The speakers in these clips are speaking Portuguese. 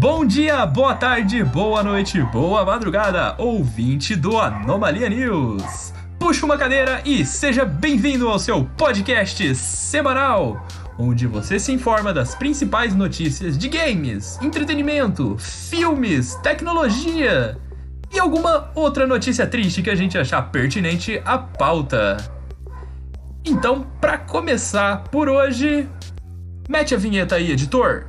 Bom dia, boa tarde, boa noite, boa madrugada, ouvinte do Anomalia News. Puxa uma cadeira e seja bem-vindo ao seu podcast semanal, onde você se informa das principais notícias de games, entretenimento, filmes, tecnologia e alguma outra notícia triste que a gente achar pertinente à pauta. Então, para começar por hoje, mete a vinheta aí, editor.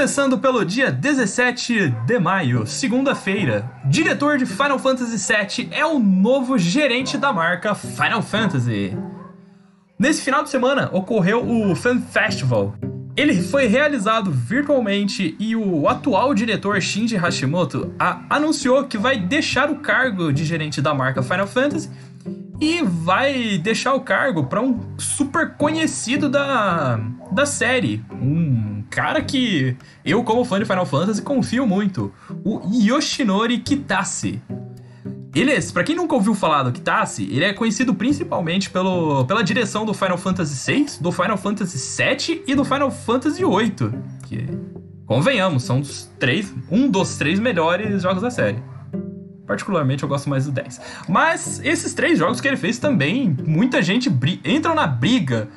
Começando pelo dia 17 de maio, segunda-feira, diretor de Final Fantasy VII é o novo gerente da marca Final Fantasy. Nesse final de semana ocorreu o Fan Festival. Ele foi realizado virtualmente e o atual diretor Shinji Hashimoto anunciou que vai deixar o cargo de gerente da marca Final Fantasy e vai deixar o cargo para um super conhecido da, da série, um cara que eu, como fã de Final Fantasy, confio muito. O Yoshinori Kitase. Ele, é, pra quem nunca ouviu falar do Kitase, ele é conhecido principalmente pelo, pela direção do Final Fantasy VI, do Final Fantasy VII e do Final Fantasy VIII. Que, convenhamos, são dos três, um dos três melhores jogos da série. Particularmente eu gosto mais do 10. Mas esses três jogos que ele fez também, muita gente entra na briga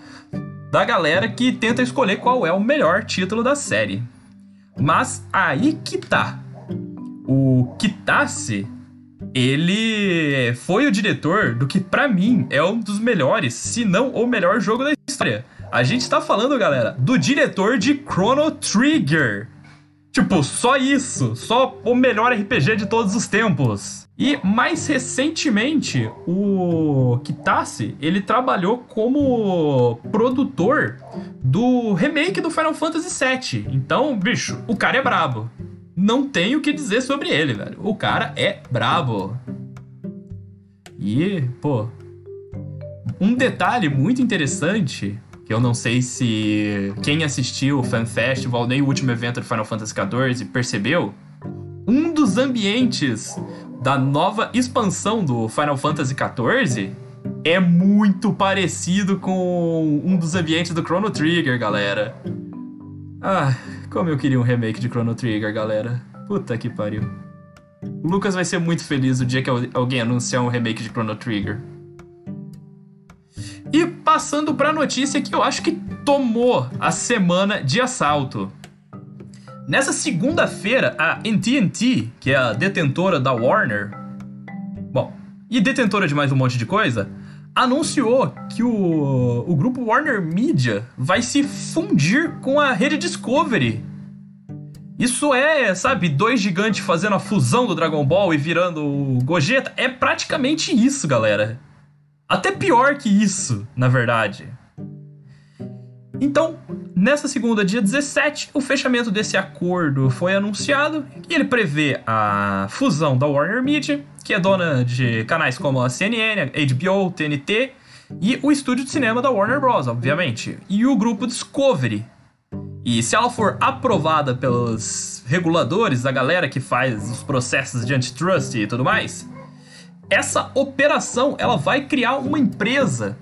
da galera que tenta escolher qual é o melhor título da série. Mas aí que tá. O Kitase, ele foi o diretor do que para mim é um dos melhores, se não o melhor jogo da história. A gente tá falando, galera, do diretor de Chrono Trigger. Tipo, só isso, só o melhor RPG de todos os tempos. E mais recentemente, o Kitase, ele trabalhou como produtor do remake do Final Fantasy VII. Então, bicho, o cara é brabo. Não tenho o que dizer sobre ele, velho. O cara é brabo. E, pô, um detalhe muito interessante, que eu não sei se quem assistiu o Fan Festival nem o último evento do Final Fantasy XIV percebeu, um dos ambientes da nova expansão do Final Fantasy XIV é muito parecido com um dos ambientes do Chrono Trigger, galera. Ah, como eu queria um remake de Chrono Trigger, galera. Puta que pariu. O Lucas vai ser muito feliz o dia que alguém anunciar um remake de Chrono Trigger. E passando pra notícia que eu acho que tomou a semana de assalto. Nessa segunda-feira, a AT&T, que é a detentora da Warner, bom, e detentora de mais um monte de coisa, anunciou que o, o grupo Warner Media vai se fundir com a rede Discovery. Isso é, sabe, dois gigantes fazendo a fusão do Dragon Ball e virando o Gogeta. É praticamente isso, galera. Até pior que isso, na verdade. Então, nessa segunda, dia 17, o fechamento desse acordo foi anunciado e ele prevê a fusão da Warner Media, que é dona de canais como a CNN, a HBO, TNT e o estúdio de cinema da Warner Bros, obviamente, e o grupo Discovery. E se ela for aprovada pelos reguladores, da galera que faz os processos de antitrust e tudo mais, essa operação ela vai criar uma empresa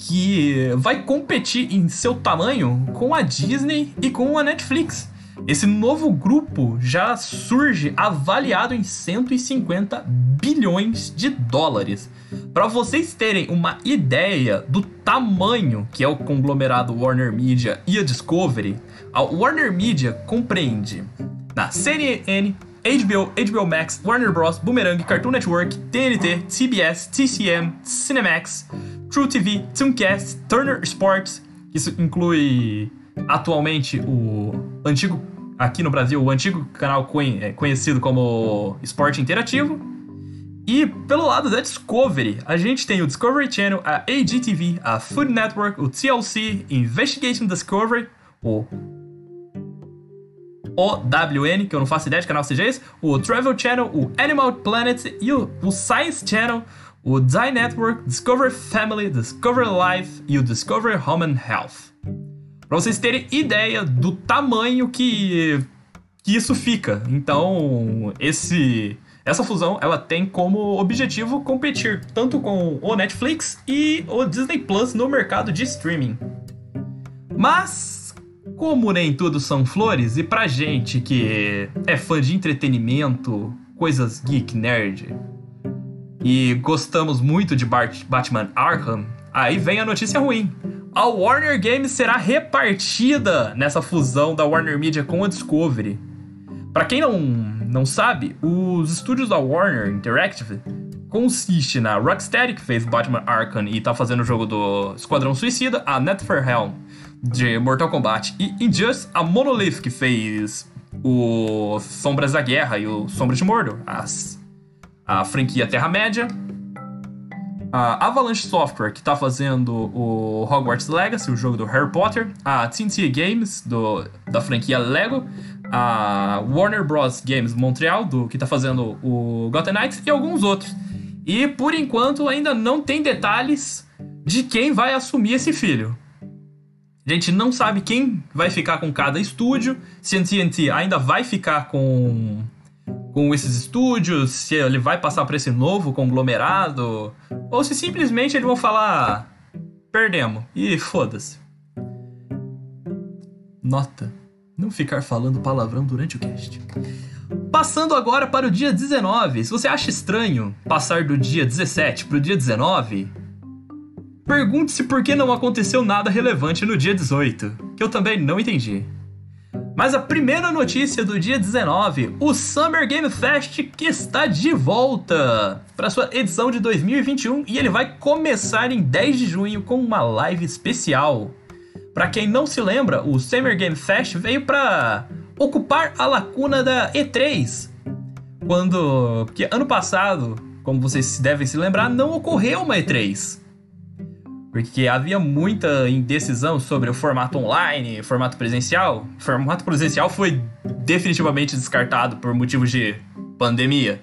que vai competir em seu tamanho com a Disney e com a Netflix. Esse novo grupo já surge avaliado em 150 bilhões de dólares. Para vocês terem uma ideia do tamanho que é o conglomerado Warner Media e a Discovery, a Warner Media compreende na CNN, HBO, HBO Max, Warner Bros, Boomerang, Cartoon Network, TNT, CBS, TCM, Cinemax, True TV, Tooncast, Turner Sports, isso inclui atualmente o antigo, aqui no Brasil, o antigo canal é, conhecido como Esporte Interativo. E pelo lado da Discovery, a gente tem o Discovery Channel, a AGTV, a Food Network, o TLC, Investigation Discovery, o OWN, que eu não faço ideia de canal seja esse, o Travel Channel, o Animal Planet e o, o Science Channel, o Die Network, Discovery Family, Discovery Life e o Discovery Home and Health. Para vocês terem ideia do tamanho que, que isso fica. Então, esse essa fusão ela tem como objetivo competir tanto com o Netflix e o Disney Plus no mercado de streaming. Mas como nem tudo são flores e pra gente que é fã de entretenimento, coisas geek nerd e gostamos muito de Batman Arkham, aí vem a notícia ruim. A Warner Games será repartida nessa fusão da Warner Media com a Discovery. Para quem não, não sabe, os estúdios da Warner Interactive consiste na Rocksteady, que fez Batman Arkham e tá fazendo o jogo do Esquadrão Suicida, a NetherRealm, de Mortal Kombat, e Injustice, a Monolith, que fez o Sombras da Guerra e o Sombras de Mordor, as, a franquia Terra-média, a Avalanche Software, que tá fazendo o Hogwarts Legacy, o jogo do Harry Potter, a TNT Games, do, da franquia Lego, a Warner Bros. Games Montreal, do, que tá fazendo o Gotham Knights, e alguns outros. E por enquanto ainda não tem detalhes de quem vai assumir esse filho. A gente não sabe quem vai ficar com cada estúdio, se a TNT ainda vai ficar com com esses estúdios, se ele vai passar para esse novo conglomerado, ou se simplesmente eles vão falar perdemos e foda-se. Nota não ficar falando palavrão durante o cast. Passando agora para o dia 19. Se você acha estranho passar do dia 17 para o dia 19, pergunte-se por que não aconteceu nada relevante no dia 18, que eu também não entendi. Mas a primeira notícia do dia 19, o Summer Game Fest que está de volta para sua edição de 2021 e ele vai começar em 10 de junho com uma live especial. Para quem não se lembra, o Summer Game Fest veio para ocupar a lacuna da E3. Quando, porque ano passado, como vocês devem se lembrar, não ocorreu uma E3. Porque havia muita indecisão sobre o formato online, formato presencial. O formato presencial foi definitivamente descartado por motivos de pandemia.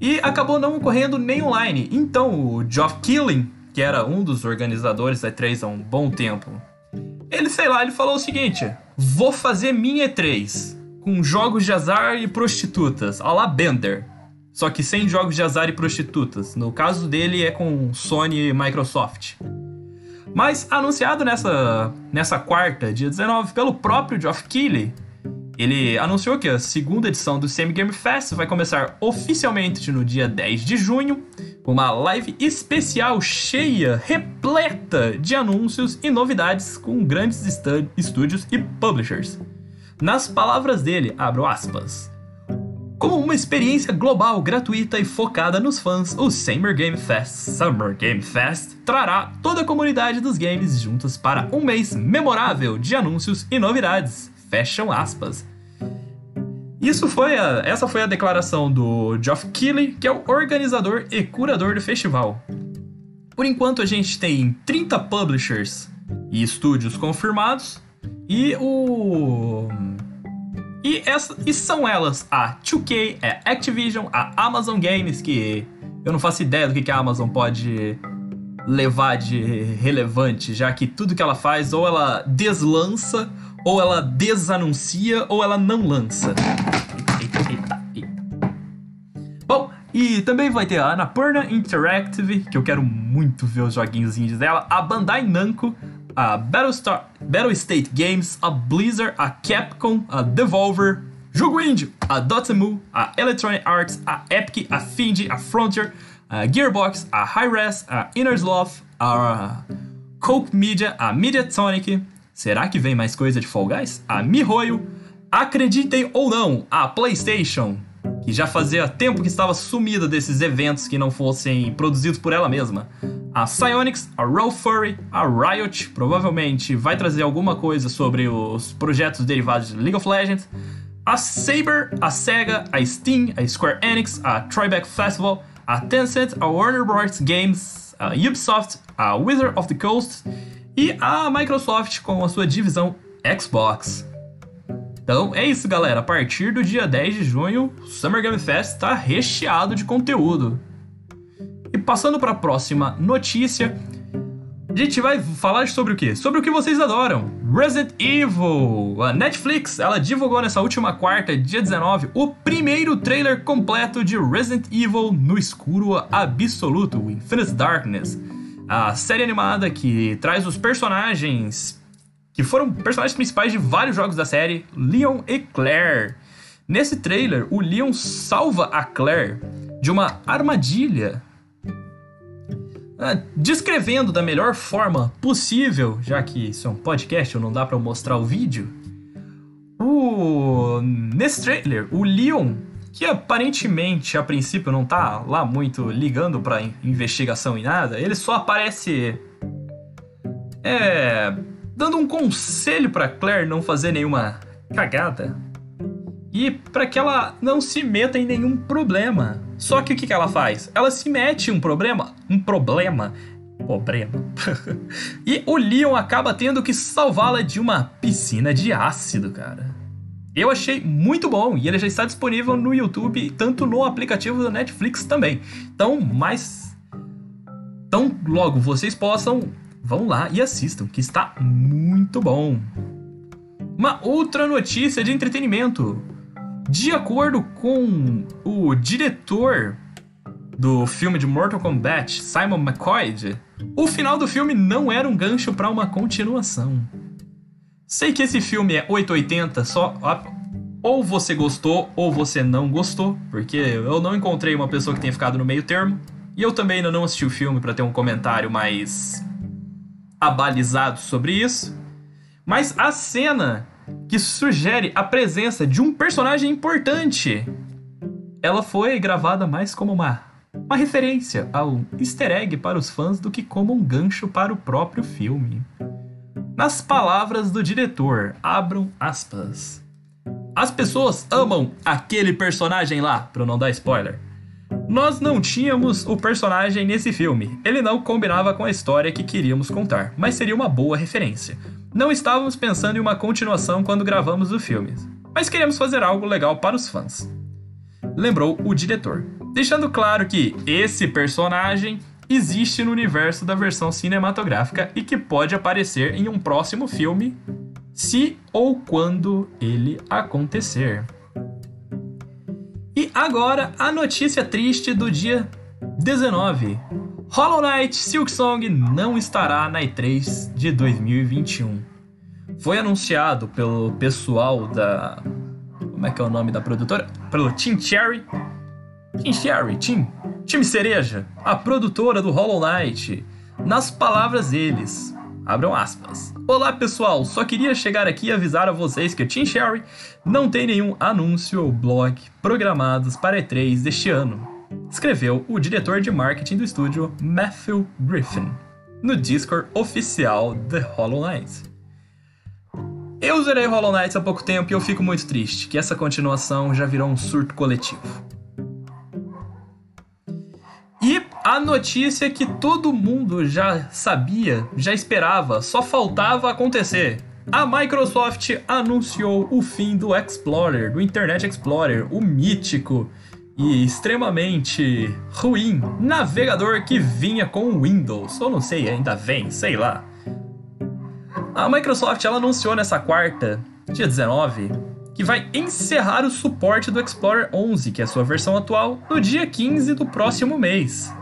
E acabou não ocorrendo nem online. Então o Geoff Keighley, que era um dos organizadores da E3 há um bom tempo, ele, sei lá, ele falou o seguinte: vou fazer minha E3 com jogos de azar e prostitutas, a la Bender. Só que sem jogos de azar e prostitutas. No caso dele é com Sony e Microsoft. Mas anunciado nessa, nessa quarta, dia 19, pelo próprio Geoff Keighley, ele anunciou que a segunda edição do Semi Game Fest vai começar oficialmente no dia 10 de junho, com uma live especial cheia, repleta de anúncios e novidades com grandes estúdios e publishers. Nas palavras dele, abro aspas. Como uma experiência global, gratuita e focada nos fãs, o Summer Game Fest Summer Game Fest trará toda a comunidade dos games juntos para um mês memorável de anúncios e novidades. Fecham aspas. Isso foi a, essa foi a declaração do Geoff Keighley, que é o organizador e curador do festival. Por enquanto a gente tem 30 publishers e estúdios confirmados e o e, essa, e são elas a 2K, a Activision, a Amazon Games, que eu não faço ideia do que, que a Amazon pode levar de relevante, já que tudo que ela faz ou ela deslança ou ela desanuncia, ou ela não lança. Bom, e também vai ter a Annapurna Interactive, que eu quero muito ver os joguinhos dela, a Bandai Namco, a Battlestar, Battle State Games, a Blizzard, a Capcom, a Devolver, Jogo Indie, a Dotemu, a Electronic Arts, a Epic, a Findy, a Frontier, a Gearbox, a Hi-Res, a Innersloth, a Coke Media, a Mediatonic, Será que vem mais coisa de Fall Guys? A MiHoYo, acreditem ou não, a PlayStation, que já fazia tempo que estava sumida desses eventos que não fossem produzidos por ela mesma. A Psyonix, a Raw Furry, a Riot, provavelmente vai trazer alguma coisa sobre os projetos derivados de League of Legends. A Saber, a Sega, a Steam, a Square Enix, a Tribeca Festival, a Tencent, a Warner Bros. Games, a Ubisoft, a Wizard of the Coast e a Microsoft com a sua divisão Xbox. Então é isso, galera. A partir do dia 10 de junho, o Summer Game Fest está recheado de conteúdo. E passando para a próxima notícia, a gente vai falar sobre o quê? Sobre o que vocês adoram. Resident Evil. A Netflix, ela divulgou nessa última quarta, dia 19, o primeiro trailer completo de Resident Evil no escuro absoluto, Infinite Darkness. A série animada que traz os personagens que foram personagens principais de vários jogos da série, Leon e Claire. Nesse trailer, o Leon salva a Claire de uma armadilha ah, descrevendo da melhor forma possível, já que isso é um podcast, não dá para mostrar o vídeo. O nesse trailer, o Leon, que aparentemente a princípio não tá lá muito ligando para investigação e nada, ele só aparece é dando um conselho para Claire não fazer nenhuma cagada e para que ela não se meta em nenhum problema. Só que o que, que ela faz? Ela se mete em um problema, um problema, problema. e o Leon acaba tendo que salvá-la de uma piscina de ácido, cara. Eu achei muito bom e ele já está disponível no YouTube, tanto no aplicativo da Netflix também. Então, mais. Então, logo vocês possam, vão lá e assistam, que está muito bom. Uma outra notícia de entretenimento. De acordo com o diretor do filme de Mortal Kombat, Simon McCoy, o final do filme não era um gancho para uma continuação. Sei que esse filme é 880, só ou você gostou ou você não gostou, porque eu não encontrei uma pessoa que tenha ficado no meio termo, e eu também ainda não assisti o filme para ter um comentário mais abalizado sobre isso. Mas a cena que sugere a presença de um personagem importante. Ela foi gravada mais como uma, uma referência ao easter egg para os fãs do que como um gancho para o próprio filme. Nas palavras do diretor, abram aspas. As pessoas amam aquele personagem lá, para não dar spoiler. Nós não tínhamos o personagem nesse filme. Ele não combinava com a história que queríamos contar, mas seria uma boa referência. Não estávamos pensando em uma continuação quando gravamos o filme, mas queríamos fazer algo legal para os fãs. Lembrou o diretor, deixando claro que esse personagem existe no universo da versão cinematográfica e que pode aparecer em um próximo filme, se ou quando ele acontecer. E agora a notícia triste do dia 19. Hollow Knight Silksong não estará na E3 de 2021. Foi anunciado pelo pessoal da. Como é que é o nome da produtora? Pelo Team Cherry. Team Cherry, Team. Team Cereja, a produtora do Hollow Knight. Nas palavras deles, abram aspas. Olá pessoal, só queria chegar aqui e avisar a vocês que a Team Cherry não tem nenhum anúncio ou blog programados para E3 deste ano escreveu o diretor de marketing do estúdio Matthew Griffin no Discord oficial The Hollow Knight. Eu zerei Hollow Knight há pouco tempo e eu fico muito triste que essa continuação já virou um surto coletivo. A notícia que todo mundo já sabia, já esperava, só faltava acontecer. A Microsoft anunciou o fim do Explorer, do Internet Explorer, o mítico e extremamente ruim navegador que vinha com Windows. Ou não sei, ainda vem, sei lá. A Microsoft ela anunciou nessa quarta, dia 19, que vai encerrar o suporte do Explorer 11, que é a sua versão atual, no dia 15 do próximo mês.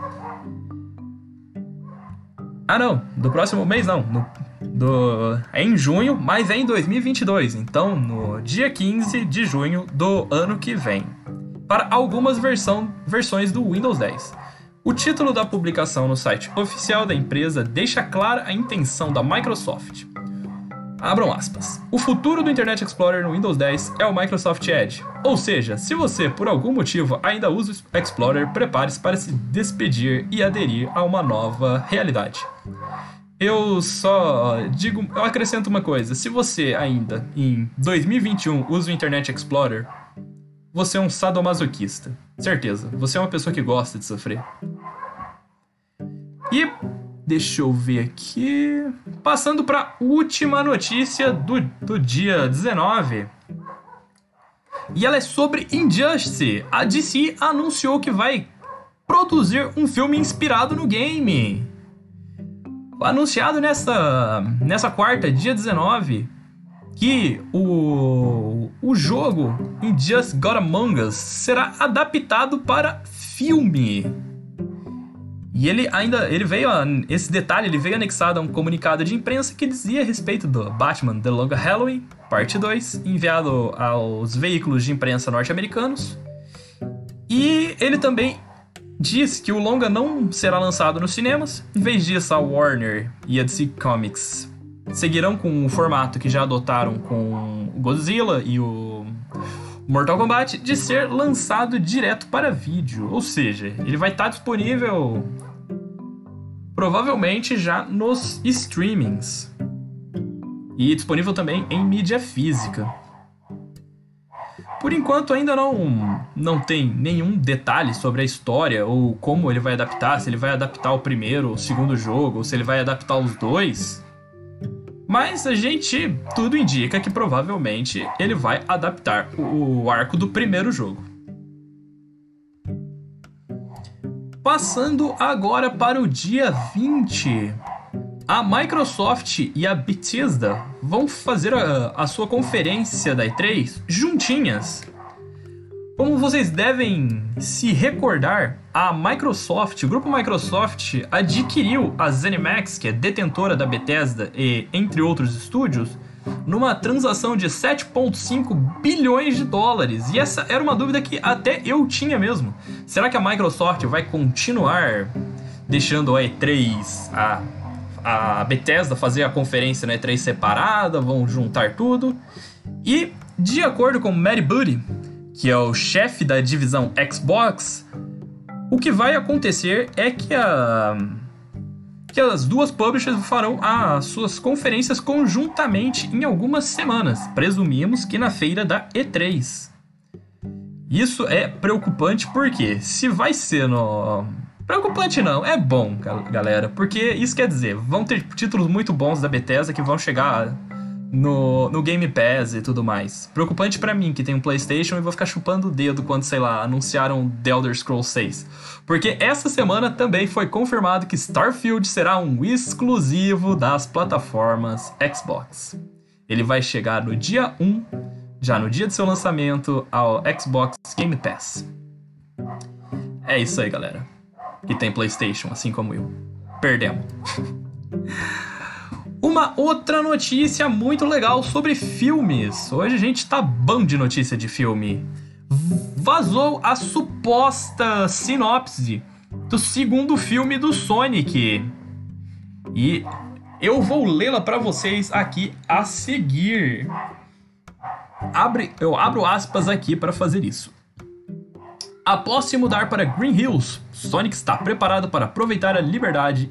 Ah, não, do próximo mês não, no, do, é em junho, mas é em 2022, então no dia 15 de junho do ano que vem para algumas versão, versões do Windows 10. O título da publicação no site oficial da empresa deixa clara a intenção da Microsoft. Abram aspas. O futuro do Internet Explorer no Windows 10 é o Microsoft Edge. Ou seja, se você por algum motivo ainda usa o Explorer, prepare-se para se despedir e aderir a uma nova realidade. Eu só digo, eu acrescento uma coisa: se você ainda em 2021 usa o Internet Explorer, você é um sadomasoquista. Certeza, você é uma pessoa que gosta de sofrer. E deixa eu ver aqui. Passando para última notícia do, do dia 19. E ela é sobre Injustice. A DC anunciou que vai produzir um filme inspirado no game. Anunciado nessa, nessa quarta, dia 19, que o, o jogo In Just Got Among Us será adaptado para filme. E ele ainda, ele veio, esse detalhe, ele veio anexado a um comunicado de imprensa que dizia a respeito do Batman The Long Halloween, parte 2, enviado aos veículos de imprensa norte-americanos. E ele também diz que o longa não será lançado nos cinemas, em vez disso a Warner e a DC Comics seguirão com o formato que já adotaram com o Godzilla e o Mortal Kombat de ser lançado direto para vídeo, ou seja, ele vai estar disponível provavelmente já nos streamings e disponível também em mídia física. Por enquanto ainda não, não tem nenhum detalhe sobre a história ou como ele vai adaptar, se ele vai adaptar o primeiro ou o segundo jogo, ou se ele vai adaptar os dois. Mas a gente tudo indica que provavelmente ele vai adaptar o, o arco do primeiro jogo. Passando agora para o dia 20. A Microsoft e a Bethesda vão fazer a, a sua conferência da E3 juntinhas. Como vocês devem se recordar, a Microsoft, o grupo Microsoft, adquiriu a ZeniMax, que é detentora da Bethesda e entre outros estúdios, numa transação de 7,5 bilhões de dólares. E essa era uma dúvida que até eu tinha mesmo. Será que a Microsoft vai continuar deixando a E3 a a Bethesda fazer a conferência na E3 separada, vão juntar tudo. E, de acordo com Mary Booty, que é o chefe da divisão Xbox, o que vai acontecer é que a que as duas publishers farão as suas conferências conjuntamente em algumas semanas. Presumimos que na feira da E3. Isso é preocupante porque se vai ser no Preocupante não, é bom, galera, porque isso quer dizer, vão ter títulos muito bons da Bethesda que vão chegar no, no Game Pass e tudo mais. Preocupante para mim, que tem um PlayStation e vou ficar chupando o dedo quando, sei lá, anunciaram The Elder Scrolls 6. Porque essa semana também foi confirmado que Starfield será um exclusivo das plataformas Xbox. Ele vai chegar no dia 1, já no dia de seu lançamento, ao Xbox Game Pass. É isso aí, galera que tem PlayStation, assim como eu. Perdemos. Uma outra notícia muito legal sobre filmes. Hoje a gente tá bom de notícia de filme. Vazou a suposta sinopse do segundo filme do Sonic. E eu vou lê-la para vocês aqui a seguir. Abre, eu abro aspas aqui para fazer isso. Após se mudar para Green Hills, Sonic está preparado para aproveitar a liberdade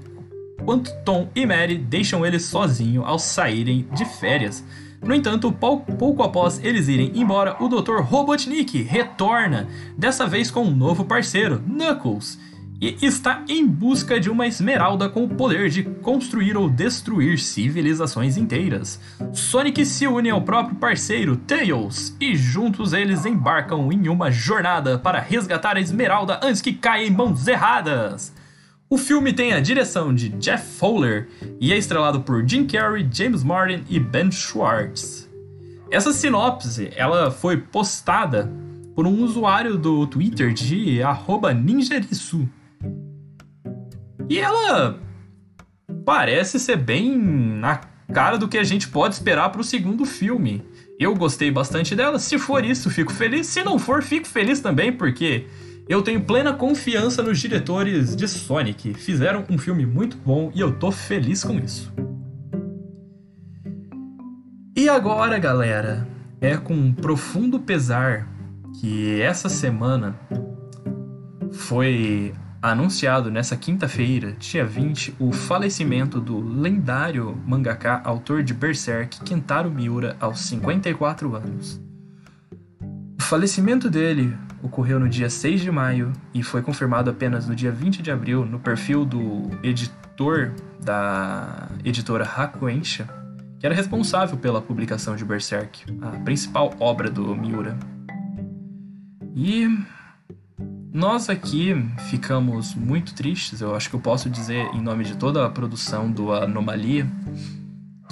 enquanto Tom e Mary deixam ele sozinho ao saírem de férias. No entanto, pouco após eles irem embora, o Dr. Robotnik retorna, dessa vez com um novo parceiro, Knuckles, e está em busca de uma esmeralda com o poder de construir ou destruir civilizações inteiras. Sonic se une ao próprio parceiro Tails e juntos eles embarcam em uma jornada para resgatar a esmeralda antes que caia em mãos erradas. O filme tem a direção de Jeff Fowler e é estrelado por Jim Carrey, James Martin e Ben Schwartz. Essa sinopse ela foi postada por um usuário do Twitter de @ninjarisu e ela parece ser bem na cara do que a gente pode esperar para o segundo filme. Eu gostei bastante dela. Se for isso, fico feliz. Se não for, fico feliz também, porque eu tenho plena confiança nos diretores de Sonic. Fizeram um filme muito bom e eu tô feliz com isso. E agora, galera, é com profundo pesar que essa semana foi anunciado nessa quinta-feira, dia 20, o falecimento do lendário mangaka autor de Berserk, Kentaro Miura, aos 54 anos. O falecimento dele ocorreu no dia 6 de maio e foi confirmado apenas no dia 20 de abril no perfil do editor da editora Hakuensha, que era responsável pela publicação de Berserk, a principal obra do Miura. E Nós aqui ficamos muito tristes, eu acho que eu posso dizer em nome de toda a produção do Anomalia,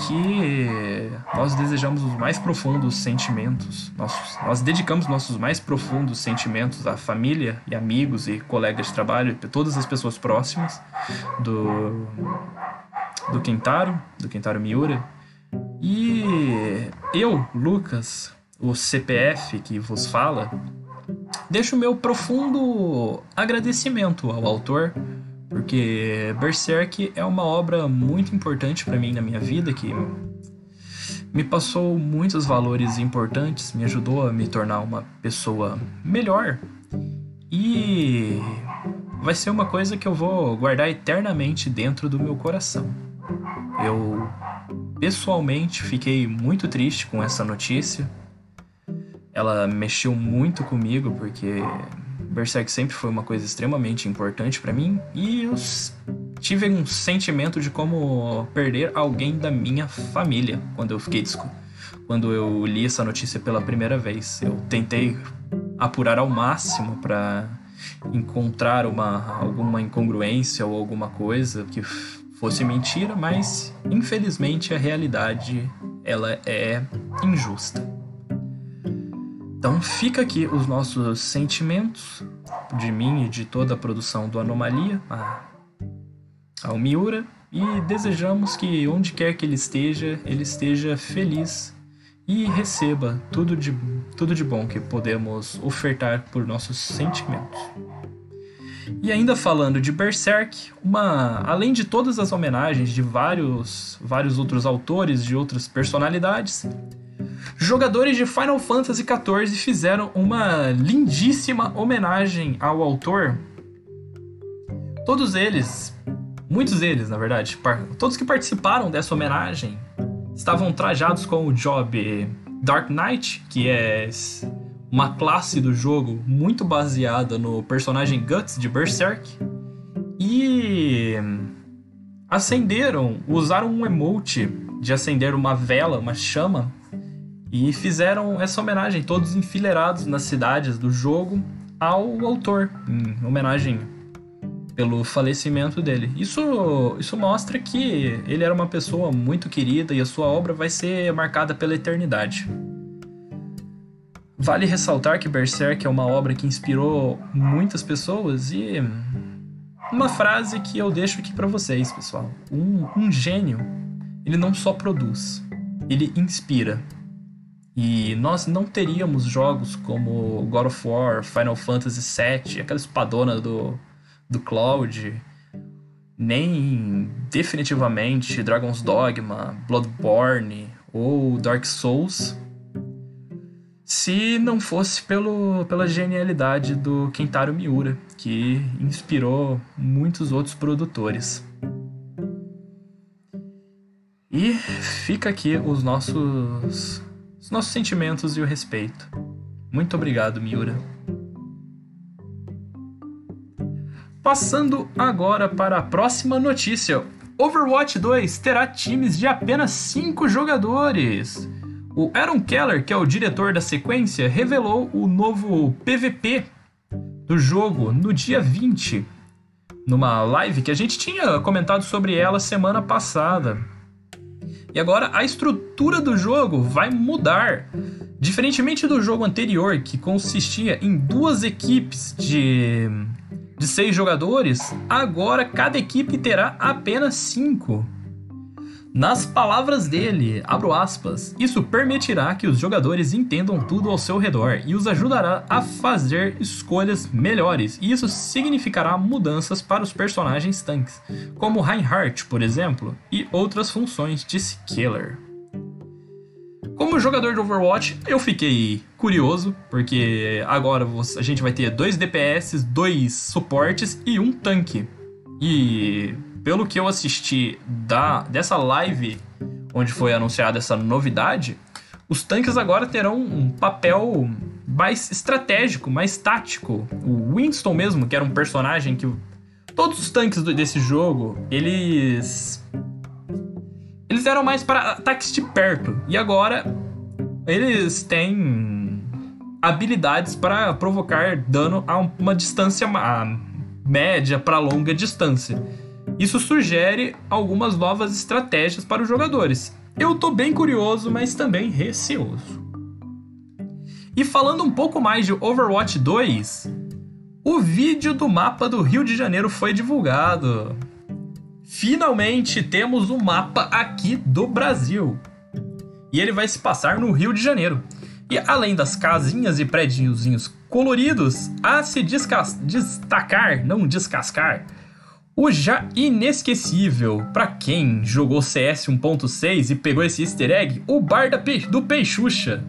que nós desejamos os mais profundos sentimentos, nós, nós dedicamos nossos mais profundos sentimentos à família e amigos e colegas de trabalho, todas as pessoas próximas do, do Kentaro, do Kentaro Miura. E eu, Lucas, o CPF que vos fala, deixo meu profundo agradecimento ao autor porque Berserk é uma obra muito importante para mim na minha vida que me passou muitos valores importantes, me ajudou a me tornar uma pessoa melhor. E vai ser uma coisa que eu vou guardar eternamente dentro do meu coração. Eu pessoalmente fiquei muito triste com essa notícia. Ela mexeu muito comigo porque Berserk sempre foi uma coisa extremamente importante para mim e eu tive um sentimento de como perder alguém da minha família quando eu fiquei quando eu li essa notícia pela primeira vez. Eu tentei apurar ao máximo para encontrar uma alguma incongruência ou alguma coisa que fosse mentira, mas infelizmente a realidade ela é injusta. Então fica aqui os nossos sentimentos de mim e de toda a produção do Anomalia, a, ao Miura, e desejamos que onde quer que ele esteja, ele esteja feliz e receba tudo de, tudo de bom que podemos ofertar por nossos sentimentos. E ainda falando de Berserk, uma, além de todas as homenagens de vários, vários outros autores, de outras personalidades, Jogadores de Final Fantasy XIV fizeram uma lindíssima homenagem ao autor. Todos eles, muitos deles, na verdade, todos que participaram dessa homenagem estavam trajados com o job Dark Knight, que é uma classe do jogo muito baseada no personagem Guts de Berserk. E acenderam, usaram um emote de acender uma vela, uma chama, e fizeram essa homenagem, todos enfileirados nas cidades do jogo, ao autor, em homenagem pelo falecimento dele. Isso, isso mostra que ele era uma pessoa muito querida e a sua obra vai ser marcada pela eternidade. Vale ressaltar que Berserk é uma obra que inspirou muitas pessoas e uma frase que eu deixo aqui para vocês, pessoal. Um, um gênio, ele não só produz, ele inspira. E nós não teríamos jogos como God of War, Final Fantasy VII, aquela espadona do, do Cloud, nem definitivamente Dragon's Dogma, Bloodborne ou Dark Souls, se não fosse pelo, pela genialidade do Kentaro Miura, que inspirou muitos outros produtores. E fica aqui os nossos os nossos sentimentos e o respeito. Muito obrigado, Miura. Passando agora para a próxima notícia. Overwatch 2 terá times de apenas 5 jogadores. O Aaron Keller, que é o diretor da sequência, revelou o novo PVP do jogo no dia 20, numa live que a gente tinha comentado sobre ela semana passada. E agora a estrutura do jogo vai mudar. Diferentemente do jogo anterior, que consistia em duas equipes de, de seis jogadores, agora cada equipe terá apenas cinco. Nas palavras dele, abro aspas, isso permitirá que os jogadores entendam tudo ao seu redor e os ajudará a fazer escolhas melhores. E isso significará mudanças para os personagens tanques, como Reinhardt, por exemplo, e outras funções, disse Killer. Como jogador de Overwatch, eu fiquei curioso, porque agora a gente vai ter dois DPS, dois suportes e um tanque. E pelo que eu assisti da, dessa live onde foi anunciada essa novidade, os tanques agora terão um papel mais estratégico, mais tático. O Winston mesmo, que era um personagem que todos os tanques desse jogo, eles eles eram mais para ataques de perto. E agora eles têm habilidades para provocar dano a uma distância a média para longa distância. Isso sugere algumas novas estratégias para os jogadores. Eu tô bem curioso, mas também receoso. E falando um pouco mais de Overwatch 2, o vídeo do mapa do Rio de Janeiro foi divulgado. Finalmente temos o um mapa aqui do Brasil. E ele vai se passar no Rio de Janeiro. E além das casinhas e prédiozinhos coloridos, a se destacar, não descascar, o já inesquecível, para quem jogou CS 1.6 e pegou esse easter egg, o bar da Pe do Peixuxa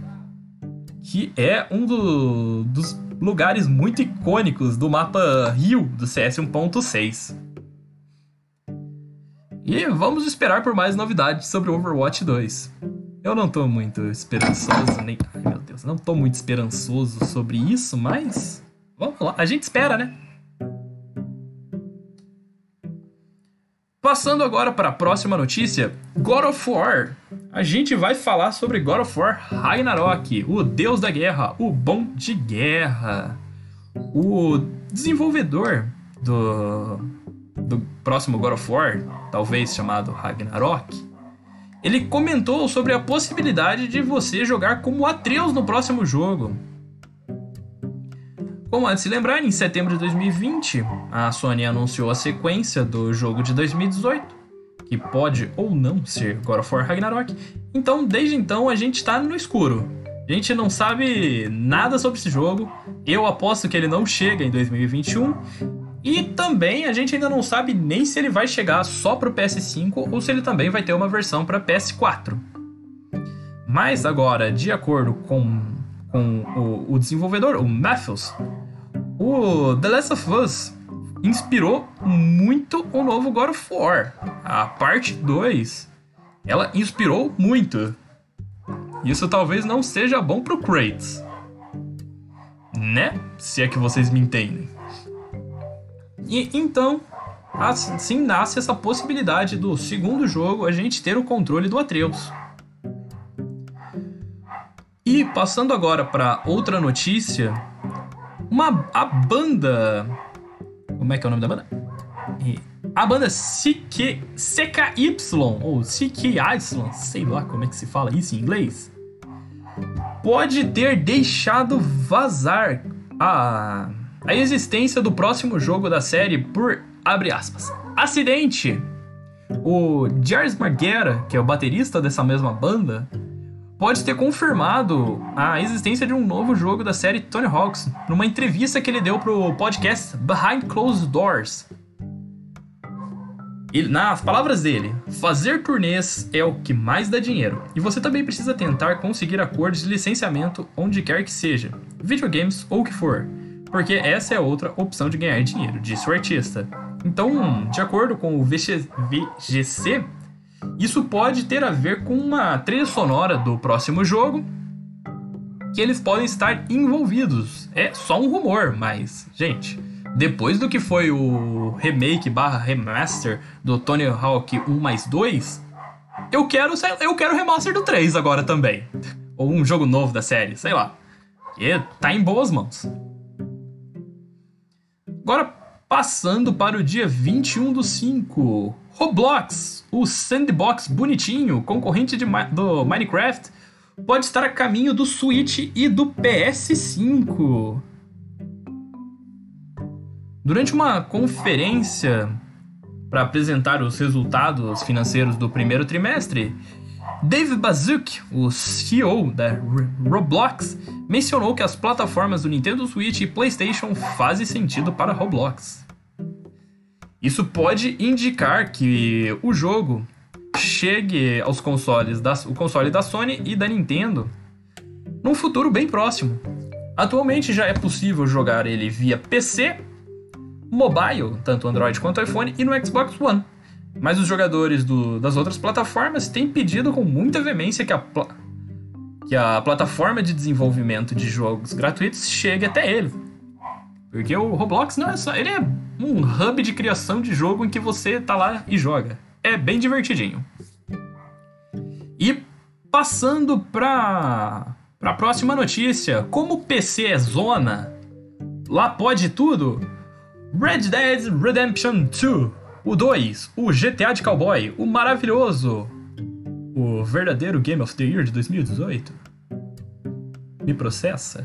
que é um do, dos lugares muito icônicos do mapa Rio do CS 1.6. E vamos esperar por mais novidades sobre Overwatch 2. Eu não tô muito esperançoso, nem. Ai meu Deus, não tô muito esperançoso sobre isso, mas. Vamos lá, a gente espera, né? Passando agora para a próxima notícia, God of War. A gente vai falar sobre God of War Ragnarok, o deus da guerra, o bom de guerra. O desenvolvedor do, do próximo God of War, talvez chamado Ragnarok, ele comentou sobre a possibilidade de você jogar como Atreus no próximo jogo. Como antes de se lembrar, em setembro de 2020, a Sony anunciou a sequência do jogo de 2018, que pode ou não ser God of War Ragnarok. Então, desde então, a gente está no escuro. A gente não sabe nada sobre esse jogo. Eu aposto que ele não chega em 2021. E também a gente ainda não sabe nem se ele vai chegar só para o PS5 ou se ele também vai ter uma versão para PS4. Mas agora, de acordo com, com o, o desenvolvedor, o Matthews, o The Last of Us inspirou muito o novo God of War. A parte 2, ela inspirou muito. Isso talvez não seja bom pro Kratos. Né? Se é que vocês me entendem. E então, assim nasce essa possibilidade do segundo jogo a gente ter o controle do Atreus. E passando agora para outra notícia, uma, a banda. Como é que é o nome da banda? A banda CK, CKY, ou CKY, sei lá como é que se fala isso em inglês, pode ter deixado vazar a, a existência do próximo jogo da série por, abre aspas, acidente. O Jairus Marguera, que é o baterista dessa mesma banda, pode ter confirmado a existência de um novo jogo da série Tony Hawks numa entrevista que ele deu pro podcast Behind Closed Doors. E, nas palavras dele, fazer turnês é o que mais dá dinheiro, e você também precisa tentar conseguir acordos de licenciamento onde quer que seja, videogames ou o que for, porque essa é outra opção de ganhar dinheiro, disse o artista. Então, de acordo com o VGC, isso pode ter a ver com uma trilha sonora do próximo jogo, que eles podem estar envolvidos. É só um rumor, mas, gente, depois do que foi o remake barra remaster do Tony Hawk 1 mais 2, eu quero, eu quero o remaster do 3 agora também. Ou um jogo novo da série, sei lá. E tá em boas mãos. Agora, passando para o dia 21 do 5. Roblox, o sandbox bonitinho, concorrente de, do Minecraft, pode estar a caminho do Switch e do PS5. Durante uma conferência para apresentar os resultados financeiros do primeiro trimestre, Dave Bazuk, o CEO da Roblox, mencionou que as plataformas do Nintendo Switch e PlayStation fazem sentido para Roblox. Isso pode indicar que o jogo chegue aos consoles da, o console da Sony e da Nintendo num futuro bem próximo. Atualmente já é possível jogar ele via PC, mobile, tanto Android quanto iPhone, e no Xbox One. Mas os jogadores do, das outras plataformas têm pedido com muita veemência que a, que a plataforma de desenvolvimento de jogos gratuitos chegue até ele. Porque o Roblox não é só. Ele é um hub de criação de jogo em que você tá lá e joga. É bem divertidinho. E passando pra, Para a próxima notícia, como o PC é zona, lá pode tudo. Red Dead Redemption 2, o 2, o GTA de cowboy, o maravilhoso, o verdadeiro Game of the Year de 2018. Me processa.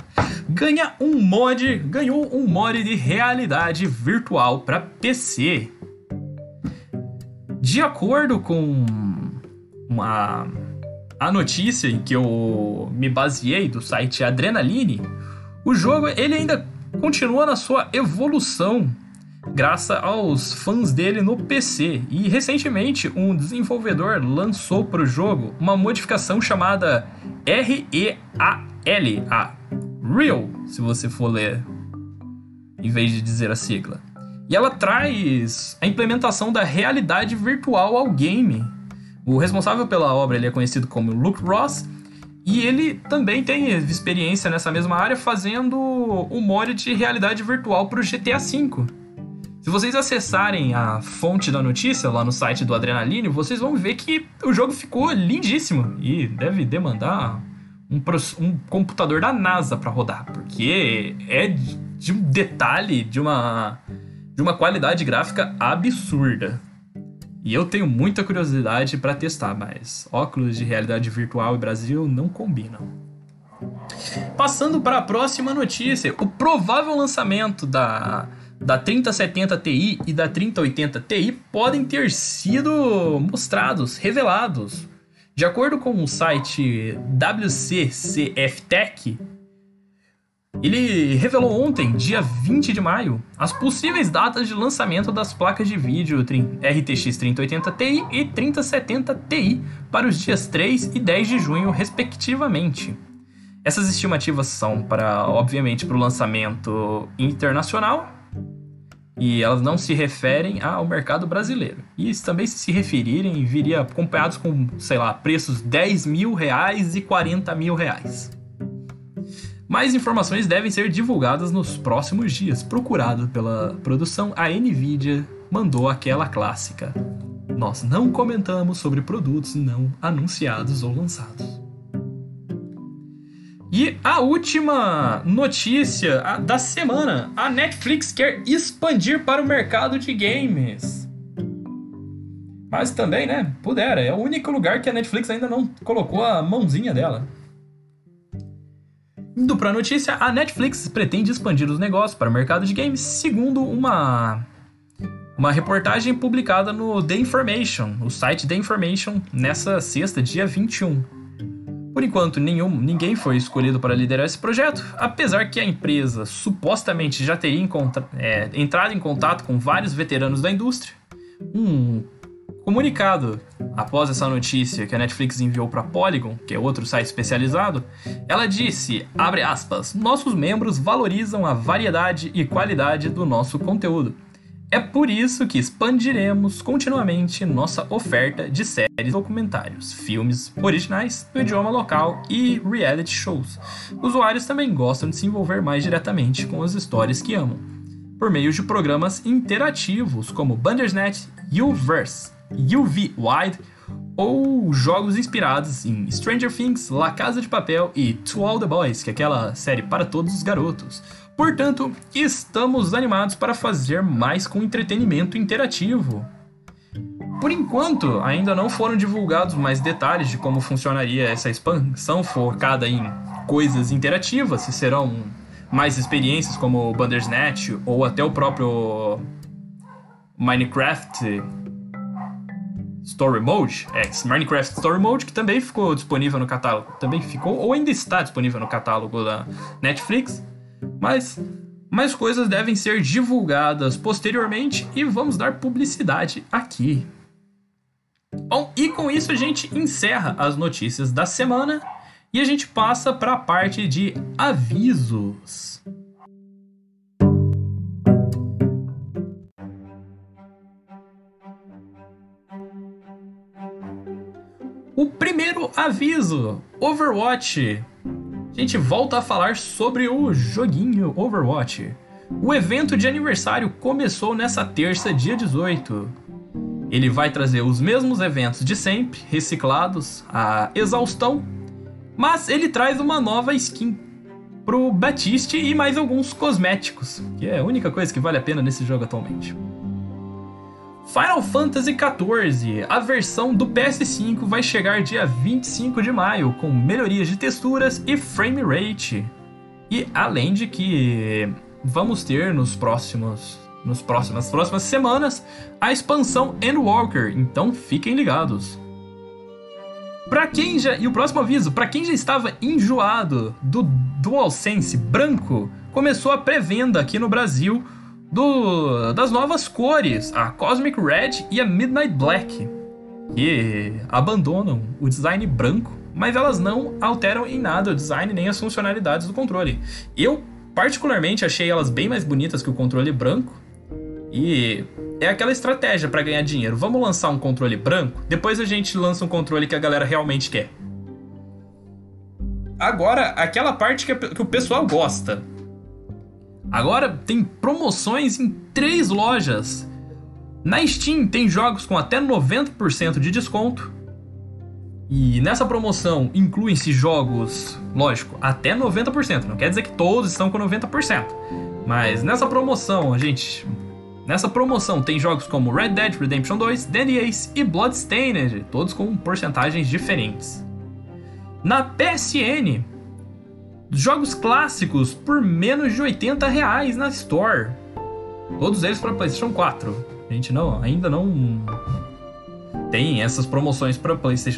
Ganha um mod, ganhou um mod de realidade virtual para PC. De acordo com uma a notícia em que eu me baseei do site Adrenaline, o jogo ele ainda continua na sua evolução graças aos fãs dele no PC. E recentemente um desenvolvedor lançou para o jogo uma modificação chamada REAL, a Real, se você for ler, em vez de dizer a sigla. E ela traz a implementação da realidade virtual ao game o responsável pela obra ele é conhecido como Luke Ross e ele também tem experiência nessa mesma área fazendo o mod de realidade virtual para o GTA V. Se vocês acessarem a fonte da notícia lá no site do Adrenaline, vocês vão ver que o jogo ficou lindíssimo e deve demandar um, um computador da NASA para rodar, porque é de um detalhe, de uma, de uma qualidade gráfica absurda. E eu tenho muita curiosidade para testar, mas óculos de realidade virtual e Brasil não combinam. Passando para a próxima notícia, o provável lançamento da, da 3070 Ti e da 3080 Ti podem ter sido mostrados, revelados. De acordo com o site WCCF Tech, ele revelou ontem, dia 20 de maio, as possíveis datas de lançamento das placas de vídeo RTX 3080 Ti e 3070 Ti para os dias 3 e 10 de junho, respectivamente. Essas estimativas são para, obviamente, para o lançamento internacional e elas não se referem ao mercado brasileiro. E também se se referirem, viria acompanhados com, sei lá, preços 10 mil reais e 40 mil reais. Mais informações devem ser divulgadas nos próximos dias. Procurado pela produção, a Nvidia mandou aquela clássica. Nós não comentamos sobre produtos não anunciados ou lançados. E a última notícia da semana: a Netflix quer expandir para o mercado de games. Mas também, né? Pudera, é o único lugar que a Netflix ainda não colocou a mãozinha dela. Indo para a notícia, a Netflix pretende expandir os negócios para o mercado de games, segundo uma uma reportagem publicada no The Information, o site The Information, nessa sexta, dia 21. Por enquanto, nenhum, ninguém foi escolhido para liderar esse projeto, apesar que a empresa supostamente já teria é, entrado em contato com vários veteranos da indústria. Um Comunicado após essa notícia que a Netflix enviou para Polygon, que é outro site especializado, ela disse, abre aspas, nossos membros valorizam a variedade e qualidade do nosso conteúdo. É por isso que expandiremos continuamente nossa oferta de séries, documentários, filmes originais no idioma local e reality shows. Usuários também gostam de se envolver mais diretamente com as histórias que amam, por meio de programas interativos como Bandersnatch e Uverse UV Wide ou jogos inspirados em Stranger Things, La Casa de Papel e To All the Boys, que é aquela série para todos os garotos. Portanto, estamos animados para fazer mais com entretenimento interativo. Por enquanto, ainda não foram divulgados mais detalhes de como funcionaria essa expansão focada em coisas interativas, se serão mais experiências como Bandersnatch ou até o próprio Minecraft Story Mode, é, Minecraft Story Mode, que também ficou disponível no catálogo, também ficou ou ainda está disponível no catálogo da Netflix, mas mais coisas devem ser divulgadas posteriormente e vamos dar publicidade aqui. Bom, e com isso a gente encerra as notícias da semana e a gente passa para a parte de avisos. O primeiro aviso: Overwatch. A gente volta a falar sobre o joguinho Overwatch. O evento de aniversário começou nessa terça, dia 18. Ele vai trazer os mesmos eventos de sempre, reciclados, a exaustão, Mas ele traz uma nova skin pro Batiste e mais alguns cosméticos, que é a única coisa que vale a pena nesse jogo atualmente. Final Fantasy XIV, a versão do PS5 vai chegar dia 25 de maio, com melhorias de texturas e frame rate. E além de que vamos ter nos próximos nos próximas próximas semanas a expansão Endwalker, então fiquem ligados. Para quem já e o próximo aviso, para quem já estava enjoado do DualSense branco, começou a pré-venda aqui no Brasil do, das novas cores, a Cosmic Red e a Midnight Black, que abandonam o design branco, mas elas não alteram em nada o design nem as funcionalidades do controle. Eu particularmente achei elas bem mais bonitas que o controle branco, e é aquela estratégia para ganhar dinheiro. Vamos lançar um controle branco, depois a gente lança um controle que a galera realmente quer. Agora, aquela parte que, que o pessoal gosta. Agora tem promoções em três lojas. Na Steam tem jogos com até 90% de desconto. E nessa promoção incluem-se jogos, lógico, até 90%. Não quer dizer que todos estão com 90%. Mas nessa promoção, a gente Nessa promoção tem jogos como Red Dead Redemption 2, Danny Ace e Bloodstained, todos com porcentagens diferentes. Na PSN, jogos clássicos por menos de 80 reais na Store. Todos eles para PlayStation 4. A gente não, ainda não tem essas promoções para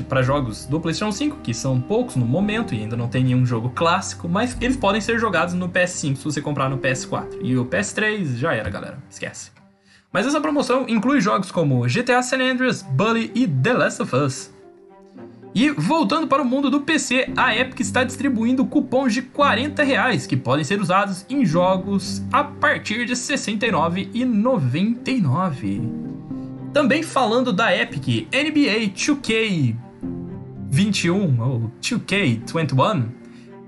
para jogos do PlayStation 5, que são poucos no momento e ainda não tem nenhum jogo clássico, mas eles podem ser jogados no PS5 se você comprar no PS4. E o PS3 já era, galera. Esquece. Mas essa promoção inclui jogos como GTA San Andreas, Bully e The Last of Us. E voltando para o mundo do PC, a Epic está distribuindo cupons de 40 reais que podem ser usados em jogos a partir de R$ 69,99. Também falando da Epic, NBA 2K21 ou 2K21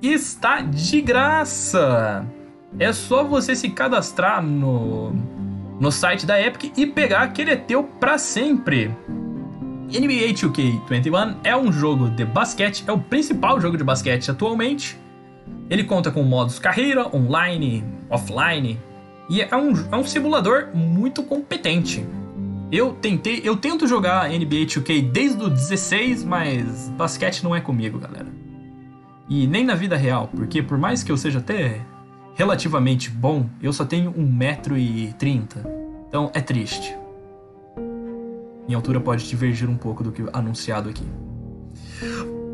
está de graça. É só você se cadastrar no no site da Epic e pegar aquele é teu para sempre. NBA 2K21 é um jogo de basquete, é o principal jogo de basquete atualmente. Ele conta com modos carreira, online, offline, e é um, é um simulador muito competente. Eu tentei, eu tento jogar NBA 2K desde o 16, mas basquete não é comigo, galera. E nem na vida real, porque por mais que eu seja até relativamente bom, eu só tenho 1,30m. Então é triste. Minha altura pode divergir um pouco do que anunciado aqui.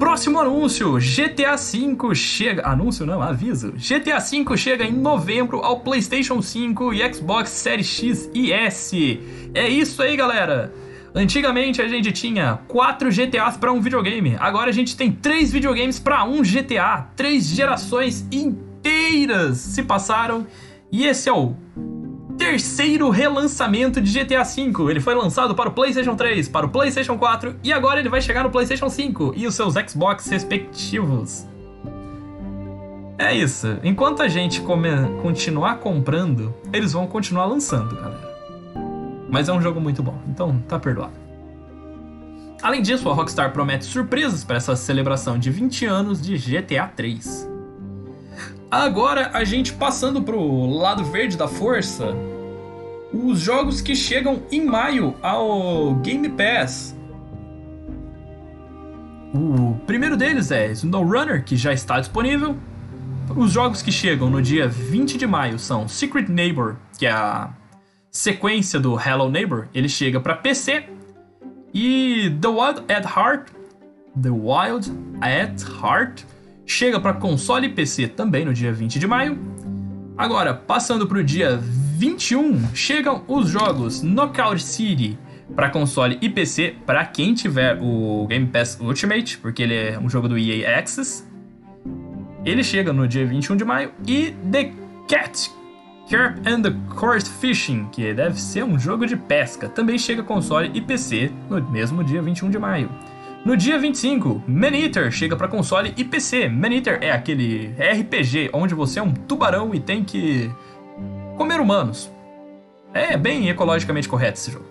Próximo anúncio: GTA V chega. Anúncio não, aviso. GTA V chega em novembro ao PlayStation 5 e Xbox Series X e S. É isso aí, galera. Antigamente a gente tinha quatro GTAs para um videogame. Agora a gente tem três videogames para um GTA. Três gerações inteiras se passaram e esse é o terceiro relançamento de GTA V. Ele foi lançado para o PlayStation 3, para o PlayStation 4 e agora ele vai chegar no PlayStation 5 e os seus Xbox respectivos. É isso. Enquanto a gente come... continuar comprando, eles vão continuar lançando, galera. Mas é um jogo muito bom, então tá perdoado. Além disso, a Rockstar promete surpresas para essa celebração de 20 anos de GTA 3. Agora a gente passando pro lado verde da força, os jogos que chegam em maio ao Game Pass. O primeiro deles é SnowRunner, que já está disponível. Os jogos que chegam no dia 20 de maio são Secret Neighbor, que é a sequência do Hello Neighbor, ele chega para PC. E The Wild at Heart, The Wild at Heart, chega para console e PC também no dia 20 de maio. Agora, passando para o dia 21, chegam os jogos Knockout City para console e PC para quem tiver o Game Pass Ultimate, porque ele é um jogo do EA Access. Ele chega no dia 21 de maio e The Cat Carp and the Course Fishing, que deve ser um jogo de pesca, também chega console e PC no mesmo dia 21 de maio. No dia 25, Maneater chega para console e PC. Maneater é aquele RPG onde você é um tubarão e tem que comer humanos. É bem ecologicamente correto esse jogo.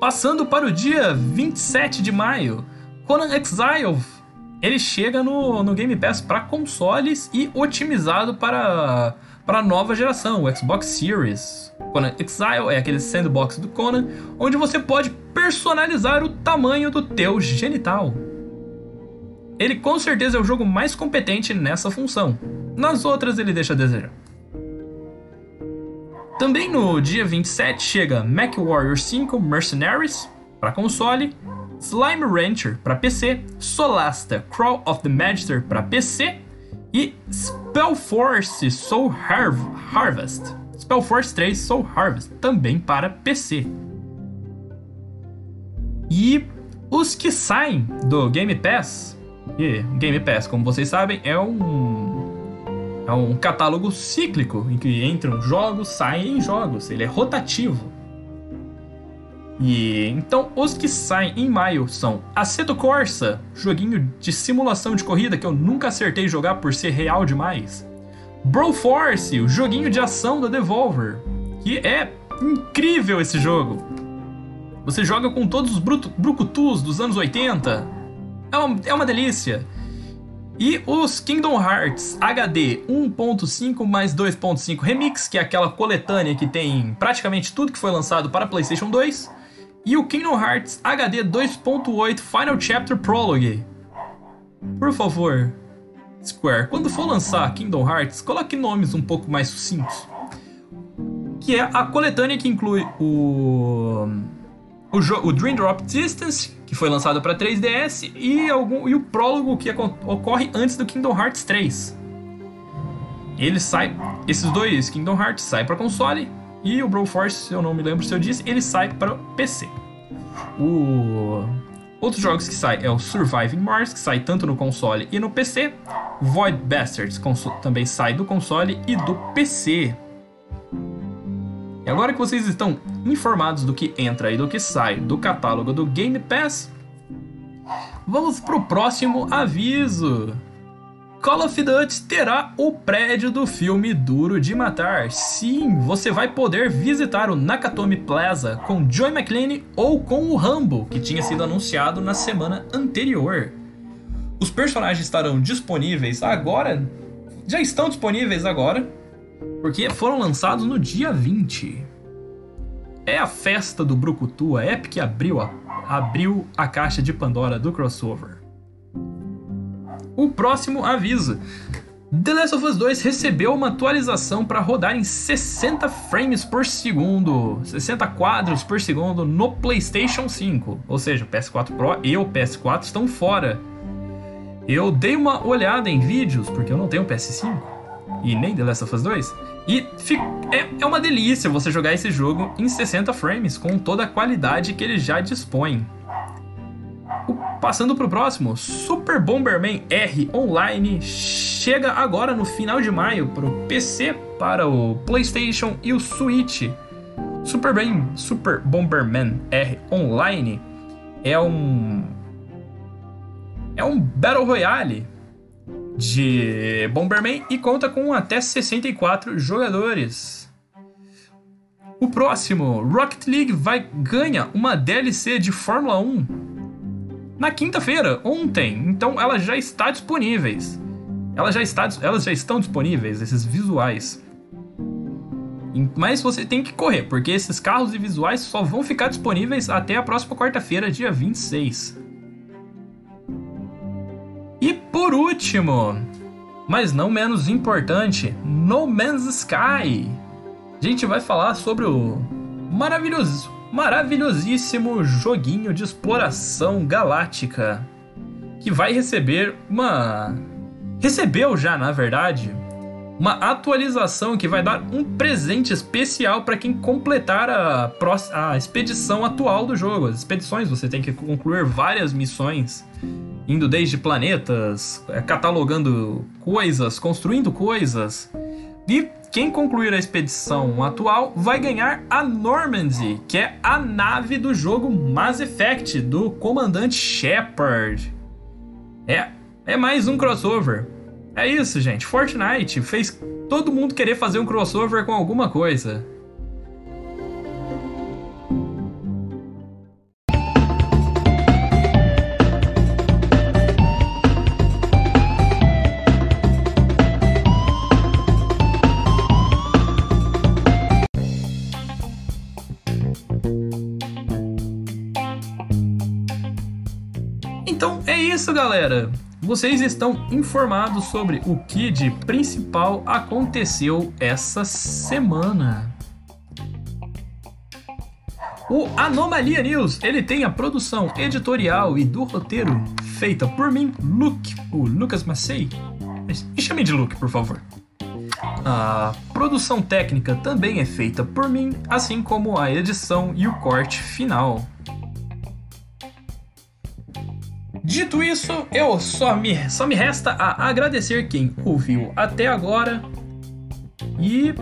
Passando para o dia 27 de maio, Conan Exile ele chega no, no Game Pass para consoles e otimizado para para a nova geração, o Xbox Series. Conan Exile é aquele sandbox do Conan, onde você pode personalizar o tamanho do teu genital. Ele com certeza é o jogo mais competente nessa função. Nas outras ele deixa a desejar. Também no dia 27 chega MechWarrior 5 Mercenaries para console, Slime Rancher para PC, Solasta Crawl of the Magister para PC e Spellforce Soul Har Harvest. Spellforce 3 Soul Harvest também para PC. E os que saem do Game Pass, e Game Pass, como vocês sabem, é um é um catálogo cíclico em que entram jogos, saem jogos, ele é rotativo. E então os que saem em maio são Aceto Corsa, joguinho de simulação de corrida que eu nunca acertei jogar por ser real demais. Broforce, o joguinho de ação da Devolver, que é incrível esse jogo. Você joga com todos os brucutus dos anos 80. É uma, é uma delícia. E os Kingdom Hearts HD 1.5 mais 2.5 Remix, que é aquela coletânea que tem praticamente tudo que foi lançado para PlayStation 2 e o Kingdom Hearts HD 2.8 Final Chapter Prologue. Por favor, Square, quando for lançar Kingdom Hearts, coloque nomes um pouco mais sucintos. Que é a coletânea que inclui o o, o Dream Drop Distance, que foi lançado para 3DS, e, algum, e o prólogo que ocorre antes do Kingdom Hearts 3. Ele sai, esses dois Kingdom Hearts saem para console e o Broforce, eu não me lembro se eu disse, ele sai para PC. O... Outros jogos que saem é o Surviving Mars, que sai tanto no console e no PC. Void Bastards também sai do console e do PC. E agora que vocês estão informados do que entra e do que sai do catálogo do Game Pass, vamos pro próximo aviso. Call of Duty terá o prédio do filme Duro de Matar. Sim, você vai poder visitar o Nakatomi Plaza com Joy McClane ou com o Rambo, que tinha sido anunciado na semana anterior. Os personagens estarão disponíveis agora, já estão disponíveis agora, porque foram lançados no dia 20. É a festa do Brucutu, a Epic abriu a, abriu a caixa de Pandora do crossover. O próximo aviso. The Last of Us 2 recebeu uma atualização para rodar em 60 frames por segundo, 60 quadros por segundo no PlayStation 5. Ou seja, o PS4 Pro e o PS4 estão fora. Eu dei uma olhada em vídeos, porque eu não tenho PS5 e nem The Last of Us 2, e é, é uma delícia você jogar esse jogo em 60 frames com toda a qualidade que ele já dispõe. Passando pro próximo, Super Bomberman R Online chega agora no final de maio para o PC, para o PlayStation e o Switch. Super, Bem, Super Bomberman R Online é um é um Battle Royale de Bomberman e conta com até 64 jogadores. O próximo, Rocket League vai ganha uma DLC de Fórmula 1 na quinta-feira, ontem. Então elas já estão disponíveis. Já, está, elas já estão disponíveis, esses visuais. Mas você tem que correr, porque esses carros e visuais só vão ficar disponíveis até a próxima quarta-feira, dia 26. E por último, mas não menos importante, No Man's Sky. A gente vai falar sobre o maravilhoso maravilhosíssimo joguinho de exploração galáctica que vai receber uma. Recebeu já, na verdade, uma atualização que vai dar um presente especial para quem completar a, a expedição atual do jogo. As expedições você tem que concluir várias missões, indo desde planetas, é, catalogando coisas, construindo coisas. E quem concluir a expedição atual vai ganhar a Normandy, que é a nave do jogo Mass Effect do comandante Shepard. É, é mais um crossover. É isso, gente. Fortnite fez todo mundo querer fazer um crossover com alguma coisa. Isso, galera. Vocês estão informados sobre o que de principal aconteceu essa semana. O Anomalia News, ele tem a produção editorial e do roteiro feita por mim, Luke, o Lucas Massey. Me chame de Luke, por favor. A produção técnica também é feita por mim, assim como a edição e o corte final. Dito isso, eu só me, só me resta a agradecer quem ouviu até agora e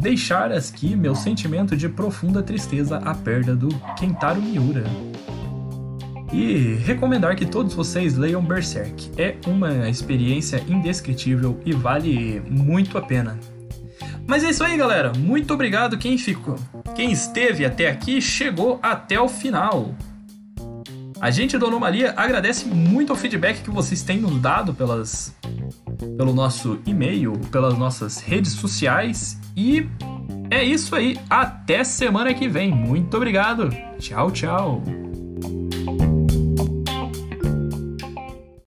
deixar aqui meu sentimento de profunda tristeza à perda do Kentaro Miura. E recomendar que todos vocês leiam Berserk. É uma experiência indescritível e vale muito a pena. Mas é isso aí, galera. Muito obrigado quem ficou. Quem esteve até aqui chegou até o final. A gente do Anomalia agradece muito o feedback que vocês têm nos dado pelas, pelo nosso e-mail, pelas nossas redes sociais. E é isso aí. Até semana que vem. Muito obrigado. Tchau, tchau.